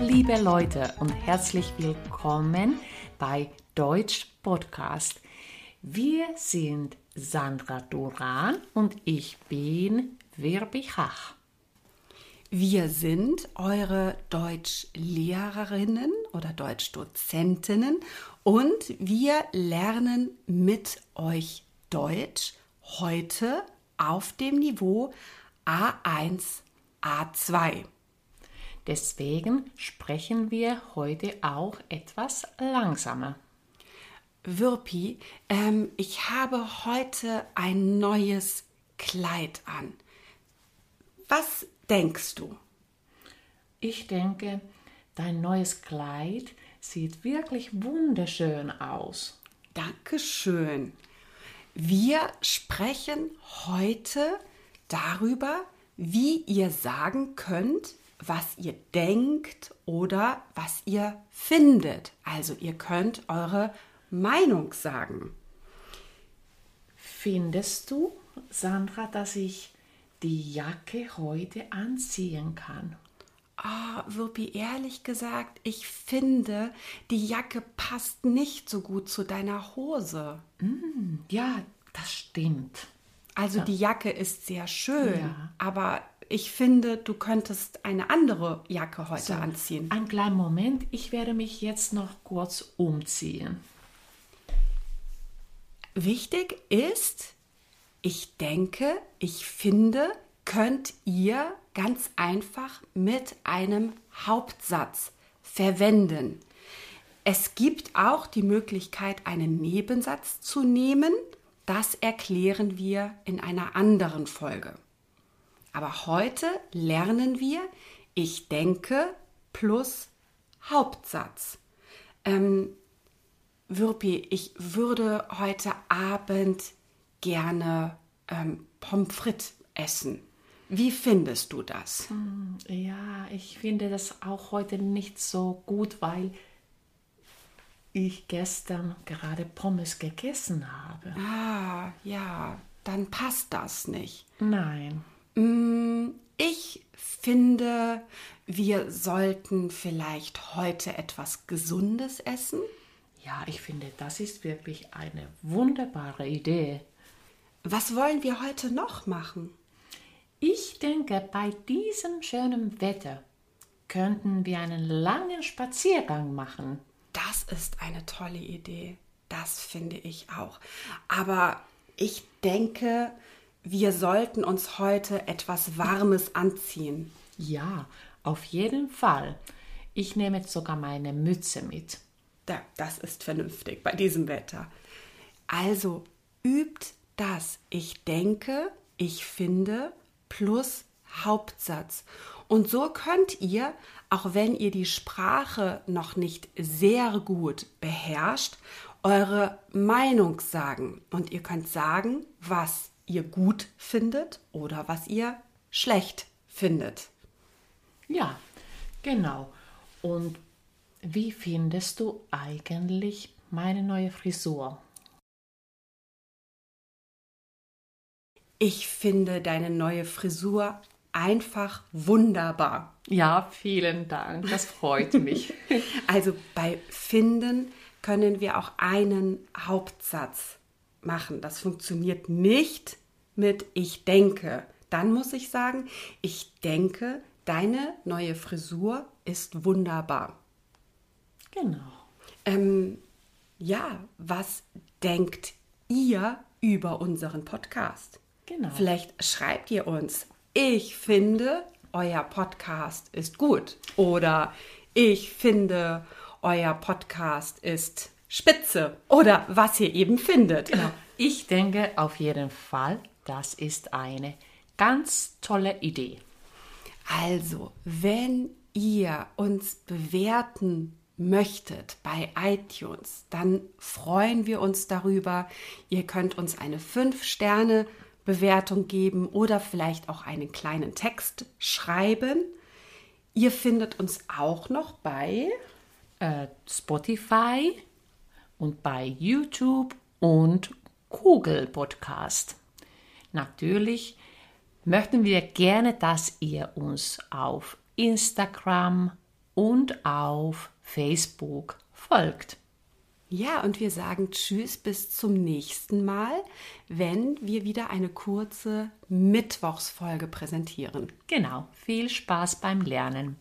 liebe Leute und herzlich willkommen bei Deutsch Podcast. Wir sind Sandra Duran und ich bin Virbi Chach. Wir sind eure Deutschlehrerinnen oder Deutschdozentinnen und wir lernen mit euch Deutsch heute auf dem Niveau A1, A2. Deswegen sprechen wir heute auch etwas langsamer. Wirpi, ähm, ich habe heute ein neues Kleid an. Was denkst du? Ich denke, dein neues Kleid sieht wirklich wunderschön aus. Dankeschön. Wir sprechen heute darüber, wie ihr sagen könnt, was ihr denkt oder was ihr findet. Also ihr könnt eure Meinung sagen. Findest du, Sandra, dass ich die Jacke heute anziehen kann? Ah, oh, Wirpi, ehrlich gesagt, ich finde, die Jacke passt nicht so gut zu deiner Hose. Mm, ja, das stimmt. Also ja. die Jacke ist sehr schön, ja. aber ich finde, du könntest eine andere Jacke heute so, anziehen. Ein kleinen Moment, ich werde mich jetzt noch kurz umziehen. Wichtig ist, ich denke, ich finde, könnt ihr ganz einfach mit einem Hauptsatz verwenden. Es gibt auch die Möglichkeit, einen Nebensatz zu nehmen. Das erklären wir in einer anderen Folge. Aber heute lernen wir ich denke plus Hauptsatz. Ähm, Würpi, ich würde heute Abend gerne ähm, Pommes frites essen. Wie findest du das? Hm, ja, ich finde das auch heute nicht so gut, weil ich gestern gerade Pommes gegessen habe. Ah, ja, dann passt das nicht. Nein. Hm, ich finde, wir sollten vielleicht heute etwas Gesundes essen. Ja, ich finde, das ist wirklich eine wunderbare Idee. Was wollen wir heute noch machen? Ich denke, bei diesem schönen Wetter könnten wir einen langen Spaziergang machen. Das ist eine tolle Idee. Das finde ich auch. Aber ich denke, wir sollten uns heute etwas Warmes anziehen. Ja, auf jeden Fall. Ich nehme jetzt sogar meine Mütze mit. Ja, das ist vernünftig bei diesem Wetter. Also übt das. Ich denke, ich finde plus Hauptsatz. Und so könnt ihr, auch wenn ihr die Sprache noch nicht sehr gut beherrscht, eure Meinung sagen. Und ihr könnt sagen, was ihr gut findet oder was ihr schlecht findet. Ja, genau. Und wie findest du eigentlich meine neue Frisur? Ich finde deine neue Frisur einfach wunderbar. Ja, vielen Dank. Das freut mich. also bei Finden können wir auch einen Hauptsatz machen. Das funktioniert nicht mit Ich denke. Dann muss ich sagen, ich denke, deine neue Frisur ist wunderbar. Genau. Ähm, ja, was denkt ihr über unseren Podcast? Genau. Vielleicht schreibt ihr uns, ich finde, euer Podcast ist gut. Oder ich finde, euer Podcast ist spitze. Oder was ihr eben findet. Genau. Ich denke auf jeden Fall, das ist eine ganz tolle Idee. Also, wenn ihr uns bewerten möchtet bei iTunes, dann freuen wir uns darüber. Ihr könnt uns eine 5 Sterne Bewertung geben oder vielleicht auch einen kleinen Text schreiben. Ihr findet uns auch noch bei äh, Spotify und bei YouTube und Google Podcast. Natürlich möchten wir gerne, dass ihr uns auf Instagram und auf Facebook folgt. Ja, und wir sagen Tschüss bis zum nächsten Mal, wenn wir wieder eine kurze Mittwochsfolge präsentieren. Genau, viel Spaß beim Lernen.